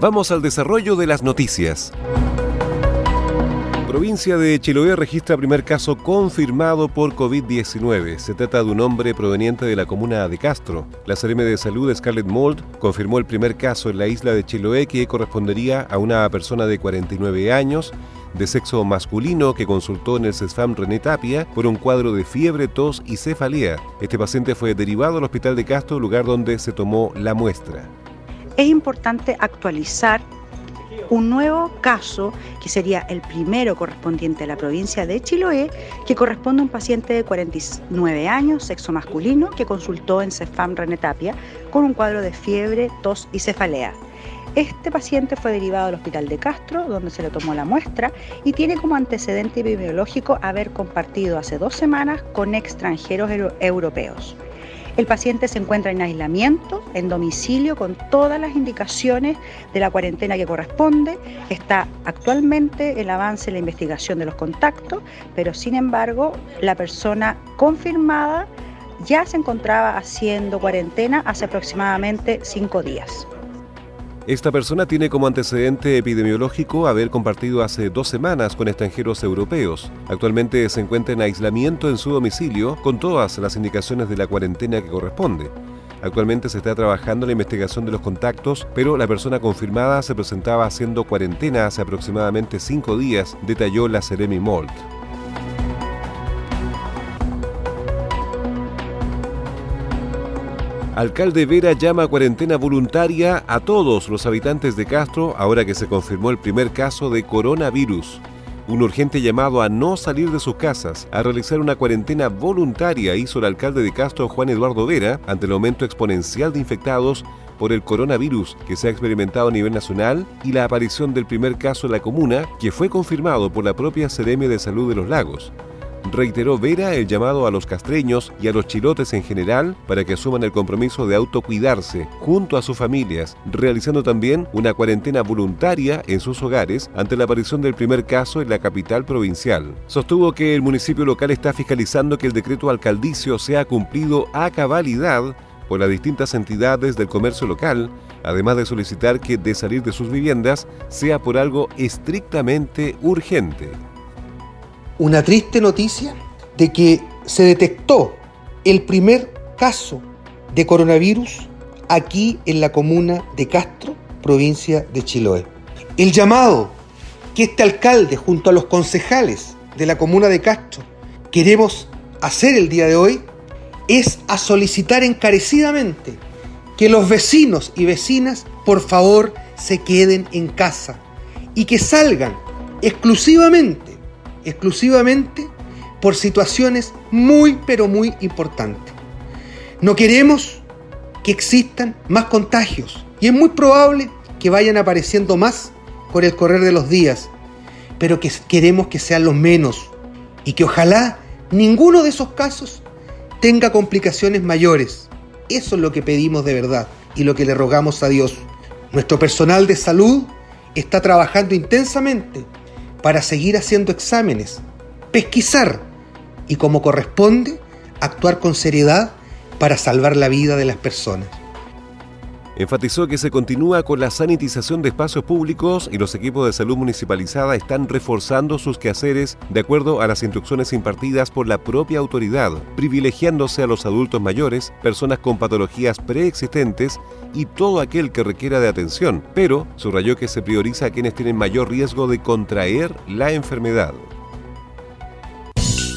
Vamos al desarrollo de las noticias. Provincia de Chiloé registra primer caso confirmado por COVID-19. Se trata de un hombre proveniente de la comuna de Castro. La CRM de Salud Scarlett Mold confirmó el primer caso en la isla de Chiloé que correspondería a una persona de 49 años de sexo masculino que consultó en el CESFAM René Tapia por un cuadro de fiebre, tos y cefalea. Este paciente fue derivado al hospital de Castro, lugar donde se tomó la muestra. Es importante actualizar un nuevo caso, que sería el primero correspondiente a la provincia de Chiloé, que corresponde a un paciente de 49 años, sexo masculino, que consultó en CEFAM René Tapia con un cuadro de fiebre, tos y cefalea. Este paciente fue derivado al hospital de Castro, donde se le tomó la muestra, y tiene como antecedente epidemiológico haber compartido hace dos semanas con extranjeros europeos. El paciente se encuentra en aislamiento, en domicilio, con todas las indicaciones de la cuarentena que corresponde. Está actualmente el avance en la investigación de los contactos, pero sin embargo la persona confirmada ya se encontraba haciendo cuarentena hace aproximadamente cinco días. Esta persona tiene como antecedente epidemiológico haber compartido hace dos semanas con extranjeros europeos. Actualmente se encuentra en aislamiento en su domicilio con todas las indicaciones de la cuarentena que corresponde. Actualmente se está trabajando la investigación de los contactos, pero la persona confirmada se presentaba haciendo cuarentena hace aproximadamente cinco días, detalló la Ceremi Molt. Alcalde Vera llama cuarentena voluntaria a todos los habitantes de Castro ahora que se confirmó el primer caso de coronavirus. Un urgente llamado a no salir de sus casas, a realizar una cuarentena voluntaria hizo el alcalde de Castro, Juan Eduardo Vera, ante el aumento exponencial de infectados por el coronavirus que se ha experimentado a nivel nacional y la aparición del primer caso en la comuna, que fue confirmado por la propia Seremia de Salud de los Lagos reiteró Vera el llamado a los castreños y a los chilotes en general para que asuman el compromiso de autocuidarse junto a sus familias, realizando también una cuarentena voluntaria en sus hogares ante la aparición del primer caso en la capital provincial. Sostuvo que el municipio local está fiscalizando que el decreto alcaldicio sea cumplido a cabalidad por las distintas entidades del comercio local, además de solicitar que de salir de sus viviendas sea por algo estrictamente urgente una triste noticia de que se detectó el primer caso de coronavirus aquí en la comuna de Castro, provincia de Chiloé. El llamado que este alcalde junto a los concejales de la comuna de Castro queremos hacer el día de hoy es a solicitar encarecidamente que los vecinos y vecinas por favor se queden en casa y que salgan exclusivamente exclusivamente por situaciones muy, pero muy importantes. No queremos que existan más contagios y es muy probable que vayan apareciendo más con el correr de los días, pero que queremos que sean los menos y que ojalá ninguno de esos casos tenga complicaciones mayores. Eso es lo que pedimos de verdad y lo que le rogamos a Dios. Nuestro personal de salud está trabajando intensamente para seguir haciendo exámenes, pesquisar y como corresponde, actuar con seriedad para salvar la vida de las personas. Enfatizó que se continúa con la sanitización de espacios públicos y los equipos de salud municipalizada están reforzando sus quehaceres de acuerdo a las instrucciones impartidas por la propia autoridad, privilegiándose a los adultos mayores, personas con patologías preexistentes y todo aquel que requiera de atención, pero subrayó que se prioriza a quienes tienen mayor riesgo de contraer la enfermedad.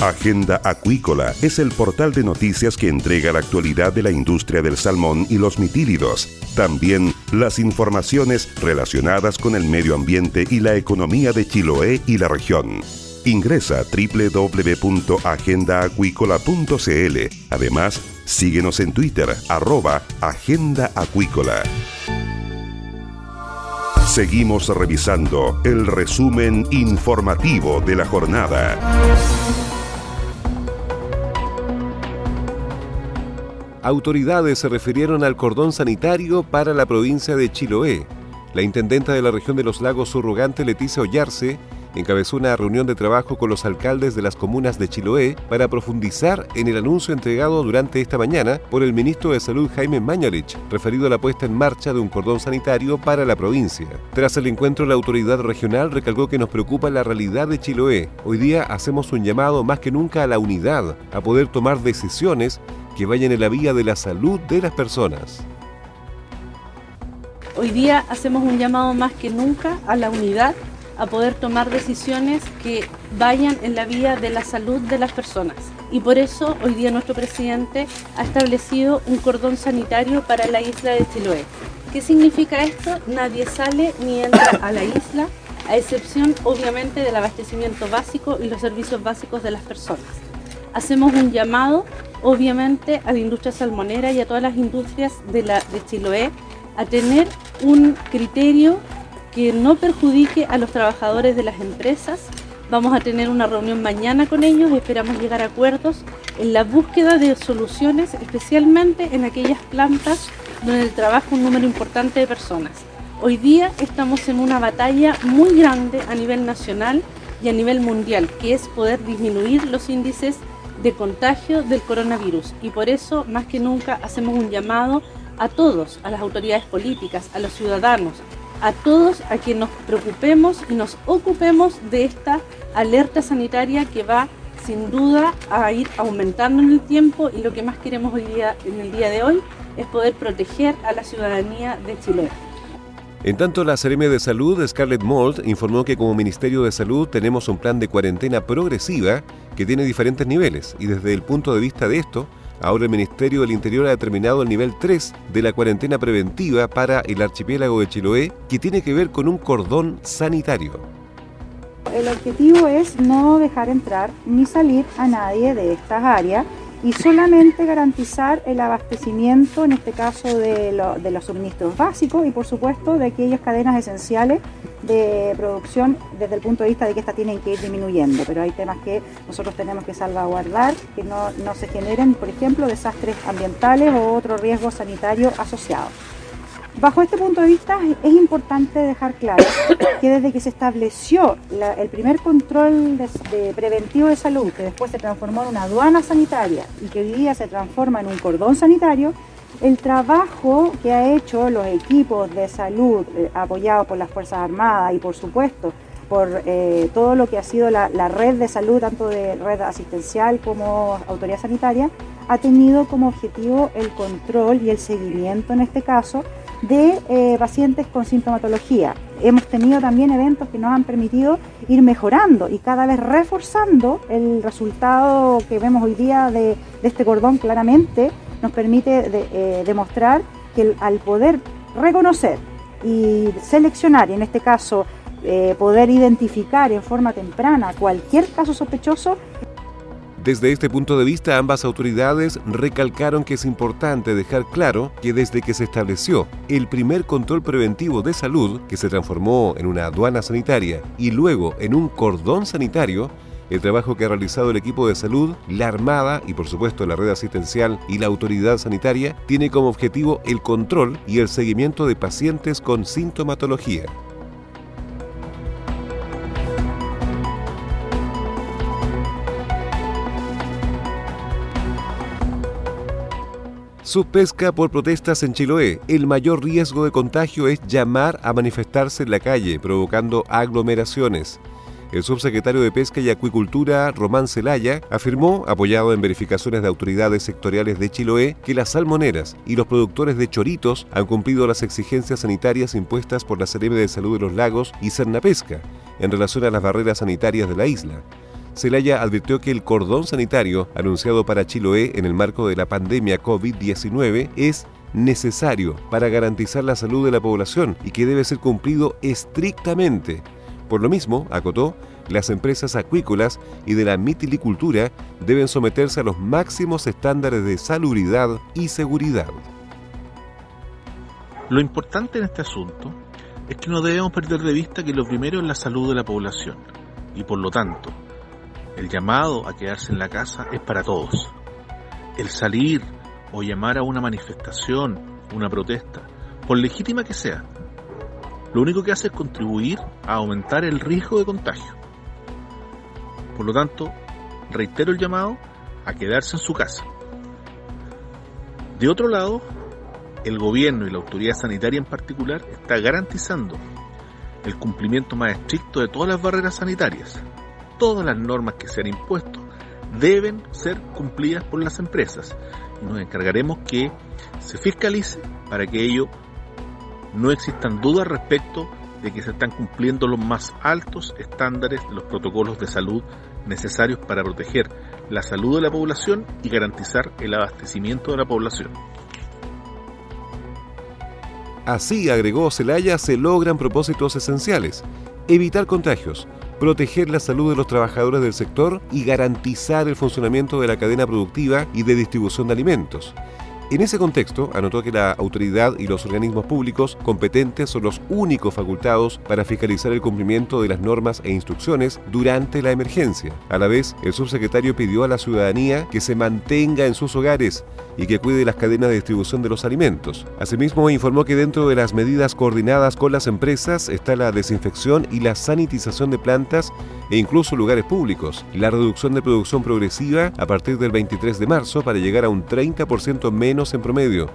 Agenda Acuícola es el portal de noticias que entrega la actualidad de la industria del salmón y los mitílidos. También las informaciones relacionadas con el medio ambiente y la economía de Chiloé y la región. Ingresa a www.agendaacuícola.cl. Además, síguenos en Twitter, arroba Agenda Acuícola. Seguimos revisando el resumen informativo de la jornada. Autoridades se refirieron al cordón sanitario para la provincia de Chiloé. La intendenta de la región de los lagos surrogante Leticia Ollarse encabezó una reunión de trabajo con los alcaldes de las comunas de Chiloé para profundizar en el anuncio entregado durante esta mañana por el ministro de Salud Jaime Mañalich, referido a la puesta en marcha de un cordón sanitario para la provincia. Tras el encuentro, la autoridad regional recalcó que nos preocupa la realidad de Chiloé. Hoy día hacemos un llamado más que nunca a la unidad, a poder tomar decisiones que vayan en la vía de la salud de las personas. Hoy día hacemos un llamado más que nunca a la unidad, a poder tomar decisiones que vayan en la vía de la salud de las personas. Y por eso hoy día nuestro presidente ha establecido un cordón sanitario para la isla de Chiloé. ¿Qué significa esto? Nadie sale ni entra a la isla, a excepción obviamente del abastecimiento básico y los servicios básicos de las personas. Hacemos un llamado obviamente a la industria salmonera y a todas las industrias de, la, de Chiloé a tener un criterio que no perjudique a los trabajadores de las empresas. Vamos a tener una reunión mañana con ellos, esperamos llegar a acuerdos en la búsqueda de soluciones, especialmente en aquellas plantas donde trabaja un número importante de personas. Hoy día estamos en una batalla muy grande a nivel nacional y a nivel mundial, que es poder disminuir los índices de contagio del coronavirus y por eso más que nunca hacemos un llamado a todos, a las autoridades políticas, a los ciudadanos, a todos a que nos preocupemos y nos ocupemos de esta alerta sanitaria que va sin duda a ir aumentando en el tiempo y lo que más queremos hoy día, en el día de hoy es poder proteger a la ciudadanía de Chile. En tanto, la Seremia de Salud, Scarlett Mold, informó que como Ministerio de Salud tenemos un plan de cuarentena progresiva que tiene diferentes niveles y desde el punto de vista de esto, ahora el Ministerio del Interior ha determinado el nivel 3 de la cuarentena preventiva para el archipiélago de Chiloé, que tiene que ver con un cordón sanitario. El objetivo es no dejar entrar ni salir a nadie de estas áreas y solamente garantizar el abastecimiento, en este caso de, los suministros básicos y por supuesto de aquellas cadenas esenciales de producción desde el punto de vista de que estas tienen que ir disminuyendo, pero hay temas que nosotros tenemos que salvaguardar, que no, no se generen, por ejemplo, desastres ambientales o otros riesgos sanitarios asociados. Bajo este punto de vista es importante dejar claro que desde que se estableció el primer control de, preventivo de salud, que después se transformó en una aduana sanitaria y que hoy día se transforma en un cordón sanitario, el trabajo que ha hecho los equipos de salud eh, apoyados por las Fuerzas Armadas y por supuesto por eh, todo lo que ha sido la, red de salud, tanto de red asistencial como autoridad sanitaria, ha tenido como objetivo el control y el seguimiento en este caso de eh, pacientes con sintomatología. Hemos tenido también eventos que nos han permitido ir mejorando y cada vez reforzando el resultado que vemos hoy día de, este cordón claramente nos permite eh, demostrar que al poder reconocer y seleccionar, y en este caso eh, poder identificar en forma temprana cualquier caso sospechoso, desde este punto de vista, ambas autoridades recalcaron que es importante dejar claro que desde que se estableció el primer control preventivo de salud, que se transformó en una aduana sanitaria y luego en un cordón sanitario, el trabajo que ha realizado el equipo de salud, la Armada y por supuesto la red asistencial y la autoridad sanitaria tiene como objetivo el control y el seguimiento de pacientes con sintomatología. Subpesca por protestas en Chiloé. El mayor riesgo de contagio es llamar a manifestarse en la calle, provocando aglomeraciones. El subsecretario de Pesca y Acuicultura, Román Celaya, afirmó, apoyado en verificaciones de autoridades sectoriales de Chiloé, que las salmoneras y los productores de choritos han cumplido las exigencias sanitarias impuestas por la Sereme de Salud de los Lagos y Cernapesca en relación a las barreras sanitarias de la isla. Celaya advirtió que el cordón sanitario anunciado para Chiloé en el marco de la pandemia COVID-19 es necesario para garantizar la salud de la población y que debe ser cumplido estrictamente. Por lo mismo, acotó, las empresas acuícolas y de la mitilicultura deben someterse a los máximos estándares de salubridad y seguridad. Lo importante en este asunto es que no debemos perder de vista que lo primero es la salud de la población y por lo tanto el llamado a quedarse en la casa es para todos. El salir o llamar a una manifestación, una protesta, por legítima que sea, lo único que hace es contribuir a aumentar el riesgo de contagio. Por lo tanto, reitero el llamado a quedarse en su casa. De otro lado, el gobierno y la autoridad sanitaria en particular está garantizando el cumplimiento más estricto de todas las barreras sanitarias. Todas las normas que se han impuesto deben ser cumplidas por las empresas nos encargaremos que se fiscalice para que ello no existan dudas respecto de que se están cumpliendo los más altos estándares de los protocolos de salud necesarios para proteger la salud de la población y garantizar el abastecimiento de la población. Así, agregó Celaya, se logran propósitos esenciales. Evitar contagios, proteger la salud de los trabajadores del sector y garantizar el funcionamiento de la cadena productiva y de distribución de alimentos. En ese contexto, anotó que la autoridad y los organismos públicos competentes son los únicos facultados para fiscalizar el cumplimiento de las normas e instrucciones durante la emergencia. A la vez, el subsecretario pidió a la ciudadanía que se mantenga en sus hogares y que cuide las cadenas de distribución de los alimentos. Asimismo, informó que dentro de las medidas coordinadas con las empresas está la desinfección y la sanitización de plantas e incluso lugares públicos, la reducción de producción progresiva a partir del 23 de marzo para llegar a un 30% menos en promedio,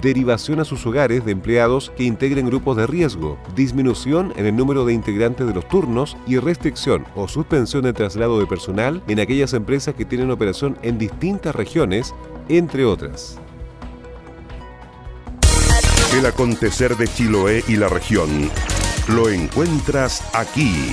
derivación a sus hogares de empleados que integren grupos de riesgo, disminución en el número de integrantes de los turnos y restricción o suspensión de traslado de personal en aquellas empresas que tienen operación en distintas regiones, entre otras. El acontecer de Chiloé y la región lo encuentras aquí.